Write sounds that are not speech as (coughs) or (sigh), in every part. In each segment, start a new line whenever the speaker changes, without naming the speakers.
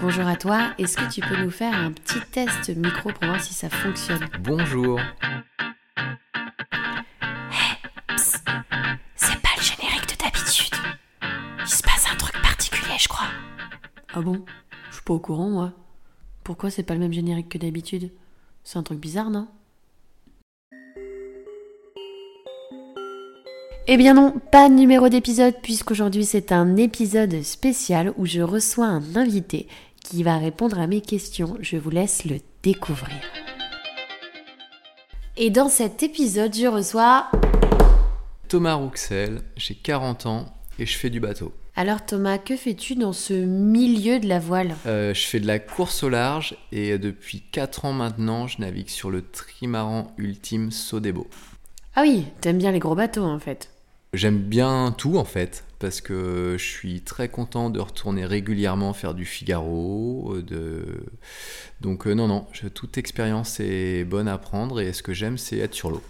Bonjour à toi, est-ce que tu peux nous faire un petit test micro pour voir si ça fonctionne?
Bonjour.
C'est pas le générique de d'habitude. Il se passe un truc particulier, je crois. Ah bon? Je suis pas au courant, moi. Pourquoi c'est pas le même générique que d'habitude? C'est un truc bizarre, non? Eh bien non, pas de numéro d'épisode puisqu'aujourd'hui c'est un épisode spécial où je reçois un invité qui va répondre à mes questions. Je vous laisse le découvrir. Et dans cet épisode, je reçois...
Thomas Rouxel, j'ai 40 ans et je fais du bateau.
Alors Thomas, que fais-tu dans ce milieu de la voile?
Euh, je fais de la course au large et depuis 4 ans maintenant, je navigue sur le trimaran ultime Sodebo.
Ah oui, t'aimes bien les gros bateaux en fait.
J'aime bien tout en fait, parce que je suis très content de retourner régulièrement faire du Figaro. euh, De... Donc euh, non, non, je- toute expérience est bonne à prendre et ce que j'aime, c'est être sur l'eau.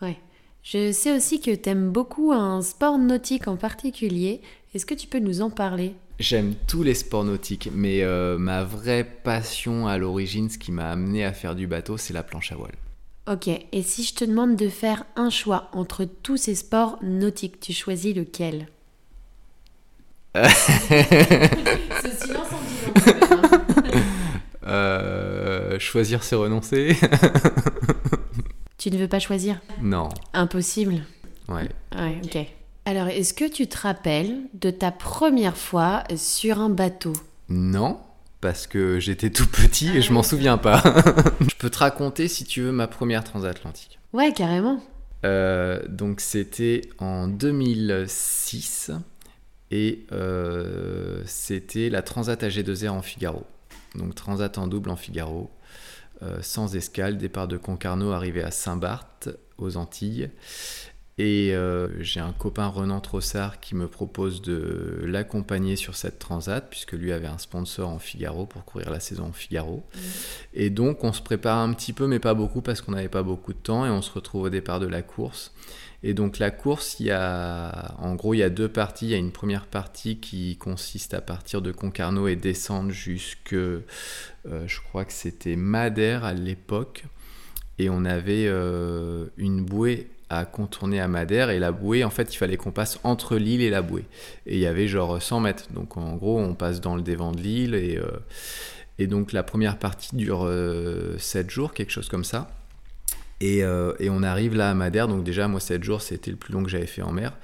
Ouais. Je sais aussi que t'aimes beaucoup un sport nautique en particulier. Est-ce que tu peux nous en parler?
J'aime tous les sports nautiques, mais euh, ma vraie passion à l'origine, ce qui m'a amené à faire du bateau, c'est la planche à voile.
Ok, et si je te demande de faire un choix entre tous ces sports nautiques, tu choisis lequel? (laughs) Ce silence en disant. (laughs)
Euh, choisir, c'est renoncer
Tu ne veux pas choisir?
Non,
Impossible.
ouais.
Ouais, ok. Alors, est-ce que tu te rappelles de ta première fois sur un bateau?
Non, parce que j'étais tout petit et je m'en souviens pas. je peux te raconter, si tu veux, ma première transatlantique.
Ouais, carrément.
Euh, donc c'était en 2006 et euh, c'était la Transat AG2R en Figaro. Donc Transat en double en Figaro, euh, sans escale, départ de Concarneau, arrivé à Saint-Barth aux Antilles. Et euh, j'ai un copain Renan Trossard qui me propose de l'accompagner sur cette transat, puisque lui avait un sponsor en Figaro pour courir la saison en Figaro. Et donc on se prépare un petit peu, mais pas beaucoup, parce qu'on n'avait pas beaucoup de temps, et on se retrouve au départ de la course. Et donc la course, il y a, en gros, il y a deux parties. Il y a une première partie qui consiste à partir de Concarneau et descendre jusque, euh, je crois que c'était Madère à l'époque. Et on avait euh, une bouée à contourner à Madère. Et la bouée, en fait, il fallait qu'on passe entre l'île et la bouée. Et il y avait genre 100 mètres. Donc en gros, on passe dans le dévent de l'île. Et, euh, donc la première partie dure euh, 7 jours, quelque chose comme ça. Et, euh, et on arrive là à Madère, donc déjà moi 7 jours c'était le plus long que j'avais fait en mer,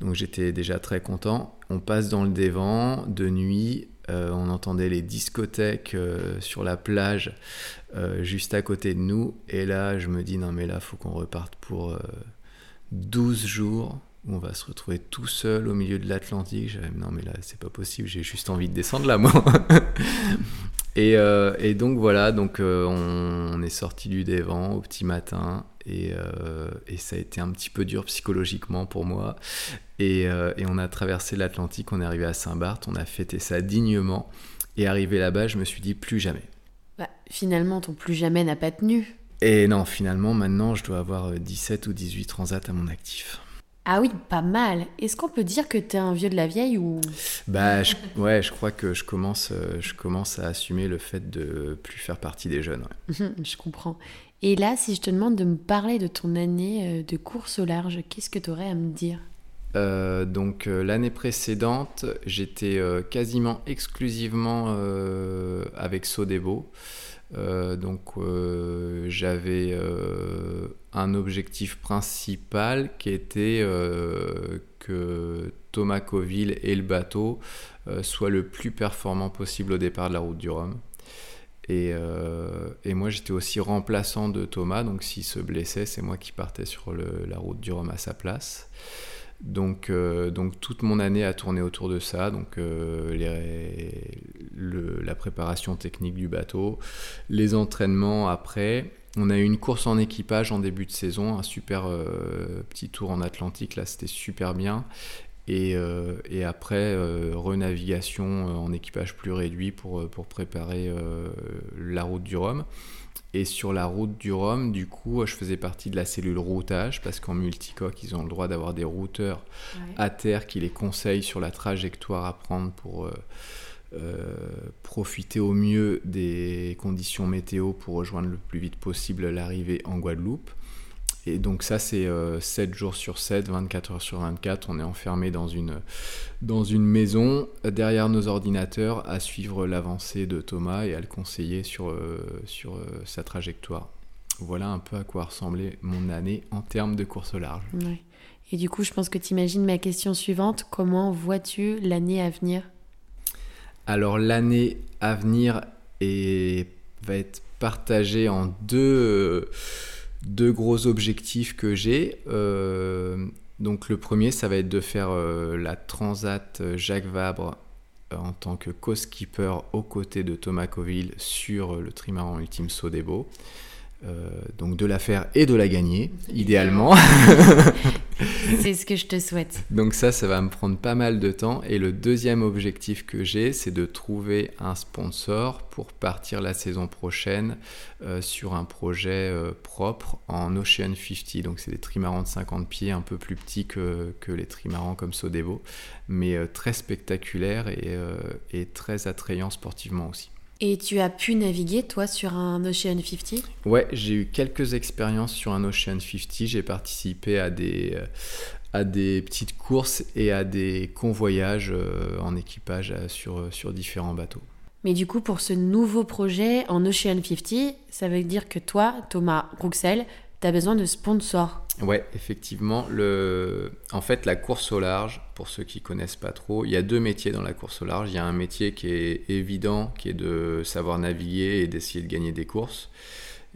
donc j'étais déjà très content. On passe dans le dévent de nuit, euh, on entendait les discothèques euh, sur la plage euh, juste à côté de nous, et là je me dis non mais là faut qu'on reparte pour euh, 12 jours où on va se retrouver tout seul au milieu de l'Atlantique. Non mais là c'est pas possible, j'ai juste envie de descendre là moi. (laughs) Et, euh, et donc voilà, donc euh, on, on est sorti du Dévent au petit matin et, euh, et ça a été un petit peu dur psychologiquement pour moi. Et, et on a traversé l'Atlantique, on est arrivé à Saint-Barth, on a fêté ça dignement. Et arrivé là-bas, je me suis dit plus jamais.
Bah, finalement, ton plus jamais n'a pas tenu.
Et non, finalement, maintenant, je dois avoir euh, 17 ou 18 transats à mon actif.
Ah oui, pas mal. Est-ce qu'on peut dire que t'es un vieux de la vieille ou...
Bah, je, ouais, je crois que je commence, euh, je commence à assumer le fait de plus faire partie des jeunes. ouais. (laughs)
je comprends. Et là, si je te demande de me parler de ton année euh, de course au large, qu'est-ce que tu aurais à me dire?
Euh, donc euh, l'année précédente, j'étais euh, quasiment exclusivement avec Sodebo. Donc j'avais un objectif principal qui était que Thomas Coville et le bateau soient le plus performants possible au départ de la route du Rhum. Et, moi j'étais aussi remplaçant de Thomas, donc s'il se blessait, c'est moi qui partais sur la route du Rhum à sa place. Donc, euh, donc toute mon année a tourné autour de ça, donc euh, la préparation technique du bateau, les entraînements après. On a eu une course en équipage en début de saison, un super euh, petit tour en Atlantique, là c'était super bien. Et, et après, renavigation en équipage plus réduit pour, pour préparer la route du Rhum. Et sur la route du Rhum, du coup, je faisais partie de la cellule routage parce qu'en multicoque, ils ont le droit d'avoir des routeurs à terre qui les conseillent sur la trajectoire à prendre pour, euh, profiter au mieux des conditions météo pour rejoindre le plus vite possible l'arrivée en Guadeloupe. Et donc ça, c'est 7 jours sur 7, 24 heures sur 24. On est enfermé dans une, dans une maison, derrière nos ordinateurs, à suivre l'avancée de Thomas et à le conseiller sur, sur sa trajectoire. Voilà un peu à quoi ressemblait mon année en termes de course au large.
Et du coup, je pense que tu imagines ma question suivante. Comment vois-tu l'année à venir?
Alors, l'année à venir est... va être partagée en deux, deux gros objectifs que j'ai. Euh, donc, le premier, ça va être de faire euh, la Transat Jacques Vabre euh, en tant que co-skipper aux côtés de Thomas Coville sur le trimaran Ultime Sodebo. Euh, donc de la faire et de la gagner, idéalement. (laughs)
c'est ce que je te souhaite.
Donc ça, ça va me prendre pas mal de temps. Et le deuxième objectif que j'ai, c'est de trouver un sponsor pour partir la saison prochaine euh, sur un projet euh, propre en Ocean 50. Donc c'est des trimarans de 50 pieds, un peu plus petits que, que les trimarans comme Sodevo, mais très spectaculaires et, et très attrayants sportivement aussi.
Et tu as pu naviguer, toi, sur un Ocean 50
Ouais, j'ai eu quelques expériences sur un Ocean 50. J'ai participé à des, euh, à des petites courses et à des convoyages euh, en équipage euh, sur, sur différents bateaux.
Mais du coup, pour ce nouveau projet en Ocean 50, ça veut dire que toi, Thomas Rouxel, tu besoin de sponsors.
Ouais, effectivement. Le... En fait, la course au large, pour ceux qui connaissent pas trop, il y a deux métiers dans la course au large. Il y a un métier qui est évident, qui est de savoir naviguer et d'essayer de gagner des courses.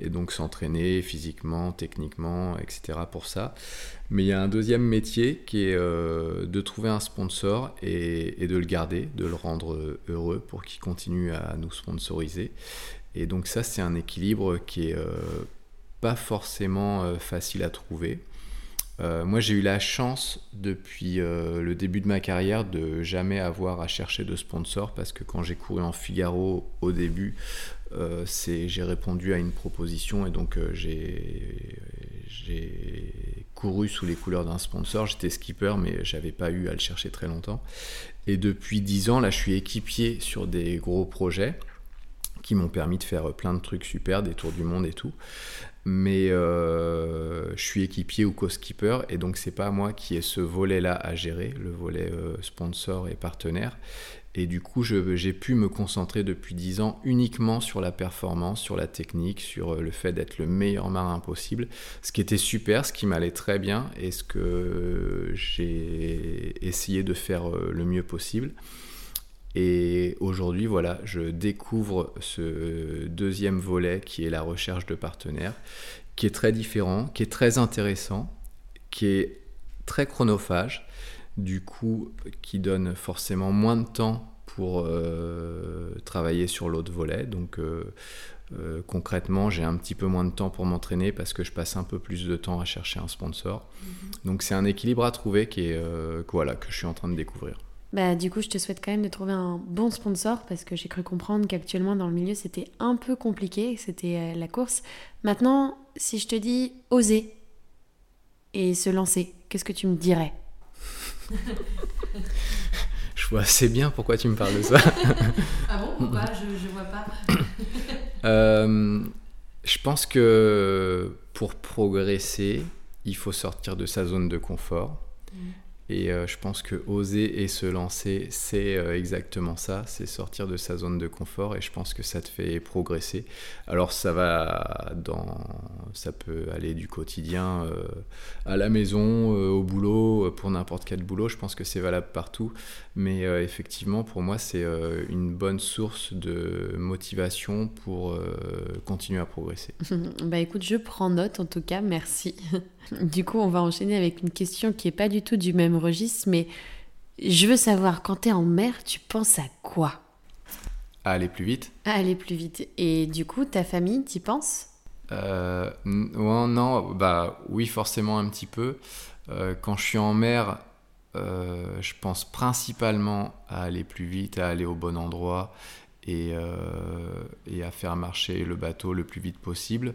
Et donc s'entraîner physiquement, techniquement, etc. pour ça. Mais il y a un deuxième métier qui est euh, de trouver un sponsor et, de le garder, de le rendre heureux pour qu'il continue à nous sponsoriser. Et donc ça, c'est un équilibre qui est euh, pas forcément euh, facile à trouver. Euh, moi, j'ai eu la chance depuis euh, le début de ma carrière de jamais avoir à chercher de sponsor parce que quand j'ai couru en Figaro au début, j'ai répondu à une proposition et donc j'ai couru sous les couleurs d'un sponsor. J'étais skipper, mais j'avais pas eu à le chercher très longtemps. Et depuis 10 ans, là, je suis équipier sur des gros projets qui m'ont permis de faire plein de trucs super, des tours du monde et tout mais euh, je suis équipier ou co-skipper et donc c'est pas moi qui ai ce volet-là à gérer, le volet euh, sponsor et partenaire. Et du coup, j'ai pu me concentrer depuis 10 ans uniquement sur la performance, sur la technique, sur euh, le fait d'être le meilleur marin possible, ce qui était super, ce qui m'allait très bien et ce que j'ai essayé de faire le mieux possible. Et aujourd'hui, voilà, je découvre ce deuxième volet qui est la recherche de partenaires, qui est très différent, qui est très intéressant, qui est très chronophage, du coup, qui donne forcément moins de temps pour euh, travailler sur l'autre volet. Donc, euh, euh, concrètement, j'ai un petit peu moins de temps pour m'entraîner parce que je passe un peu plus de temps à chercher un sponsor. Mm-hmm. Donc, c'est un équilibre à trouver qui est, voilà, que je suis en train de découvrir.
Bah, du coup, je te souhaite quand même de trouver un bon sponsor parce que j'ai cru comprendre qu'actuellement dans le milieu c'était un peu compliqué, c'était euh, la course. Maintenant, si je te dis oser et se lancer, qu'est-ce que tu me dirais? (laughs)
Je vois assez bien pourquoi tu me parles de ça. (laughs)
ah bon? Pourquoi? Je, je vois pas. (coughs)
Euh, je pense que pour progresser, il faut sortir de sa zone de confort. Et euh, je pense que oser et se lancer, c'est euh, exactement ça, c'est sortir de sa zone de confort et je pense que ça te fait progresser. Alors ça va ça peut aller du quotidien euh, à la maison, au boulot, pour n'importe quel boulot. Je pense que c'est valable partout, mais effectivement pour moi c'est une bonne source de motivation pour continuer à progresser. (laughs)
bah écoute, je prends note en tout cas, merci. (laughs) Du coup, on va enchaîner avec une question qui est pas du tout du même registre, mais je veux savoir, quand tu es en mer, tu penses à quoi?
À aller plus vite.
À aller plus vite. Et du coup, ta famille, t'y penses?
Euh, Non, bah oui, forcément un petit peu. Euh, quand je suis en mer, euh, je pense principalement à aller plus vite, à aller au bon endroit et, et à faire marcher le bateau le plus vite possible.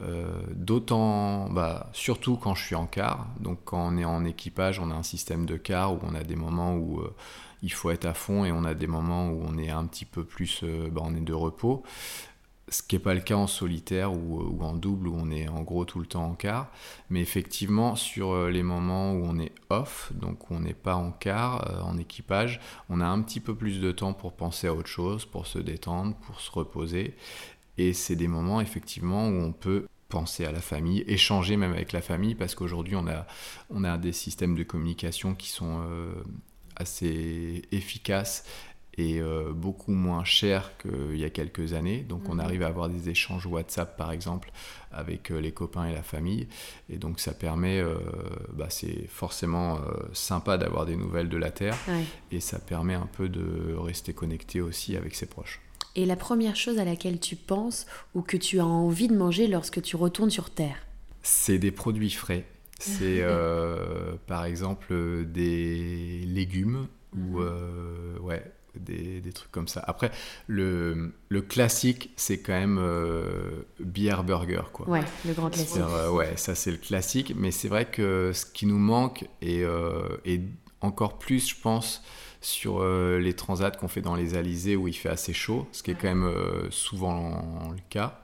Euh, d'autant, bah, surtout quand je suis en car. Donc quand on est en équipage, on a un système de car où on a des moments où euh, il faut être à fond et on a des moments où on est un petit peu plus, bah, on est de repos ce qui n'est pas le cas en solitaire ou, en double où on est en gros tout le temps en quart. Mais effectivement, sur euh, les moments où on est off, donc où on n'est pas en euh, en équipage, on a un petit peu plus de temps pour penser à autre chose, pour se détendre, pour se reposer. Et c'est des moments effectivement où on peut penser à la famille, échanger même avec la famille, parce qu'aujourd'hui on a, on a des systèmes de communication qui sont euh, assez efficaces est euh, beaucoup moins cher qu'il y a quelques années. Donc on mhm. arrive à avoir des échanges WhatsApp par exemple avec euh, les copains et la famille. Et donc ça permet, euh, bah, c'est forcément sympa d'avoir des nouvelles de la Terre. Et ça permet un peu de rester connecté aussi avec ses proches.
Et la première chose à laquelle tu penses ou que tu as envie de manger lorsque tu retournes sur Terre
C'est des produits frais. C'est (laughs) par exemple des légumes ou mhm. ouais, des, trucs comme ça. Après, le, le classique, c'est quand même euh, Beer Burger. Quoi.
Ouais, le grand classique.
Euh, ouais, ça c'est le classique. Mais c'est vrai que ce qui nous manque, et, euh, et encore plus, je pense, sur les transats qu'on fait dans les Alizés où il fait assez chaud, ce qui est quand même souvent le cas.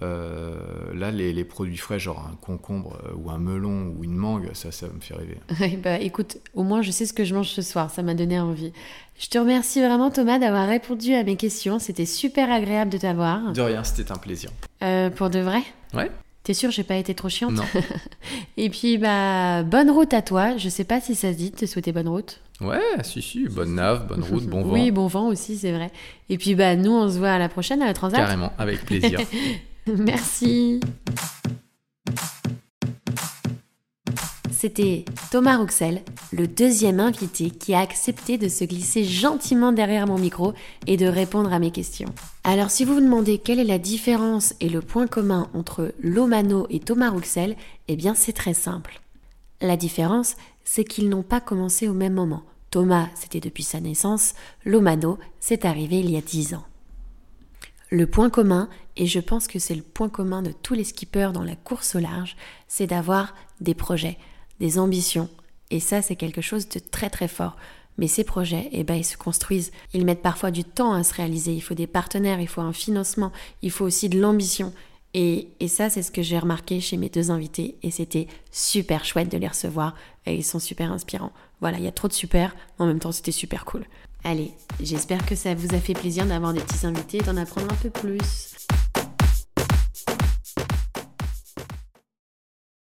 Euh, là, les, produits frais, genre un concombre euh, ou un melon ou une mangue, ça, ça me fait rêver.
bah (laughs) écoute, au moins je sais ce que je mange ce soir, ça m'a donné envie. Je te remercie vraiment Thomas d'avoir répondu à mes questions, c'était super agréable de t'avoir.
De rien, c'était un plaisir.
Euh, pour de vrai?
Ouais.
T'es sûr, j'ai pas été trop chiante?
Non. (laughs)
Et puis, bah, bonne route à toi. Je sais pas si ça se dit de te souhaiter bonne route.
Ouais, si, si, bonne nave, bonne route, bon vent.
Oui, bon vent aussi, c'est vrai. Et puis, bah, nous, on se voit à la prochaine à la Transat.
Carrément, avec plaisir. (laughs)
Merci. C'était Thomas Rouxel, le deuxième invité qui a accepté de se glisser gentiment derrière mon micro et de répondre à mes questions. Alors si vous vous demandez quelle est la différence et le point commun entre Lomano et Thomas Rouxel, eh bien c'est très simple. La différence, c'est qu'ils n'ont pas commencé au même moment. Thomas, c'était depuis sa naissance, Lomano, c'est arrivé il y a dix ans. Le point commun, et je pense que c'est le point commun de tous les skippers dans la course au large, c'est d'avoir des projets, des ambitions. Et ça, c'est quelque chose de très très fort. Mais ces projets, eh ben, ils se construisent. Ils mettent parfois du temps à se réaliser. Il faut des partenaires, il faut un financement, il faut aussi de l'ambition. Et, et, ça, c'est ce que j'ai remarqué chez mes deux invités. Et c'était super chouette de les recevoir. Et ils sont super inspirants. Voilà, il y a trop de super. En même temps, c'était super cool. Allez, j'espère que ça vous a fait plaisir d'avoir des petits invités et d'en apprendre un peu plus.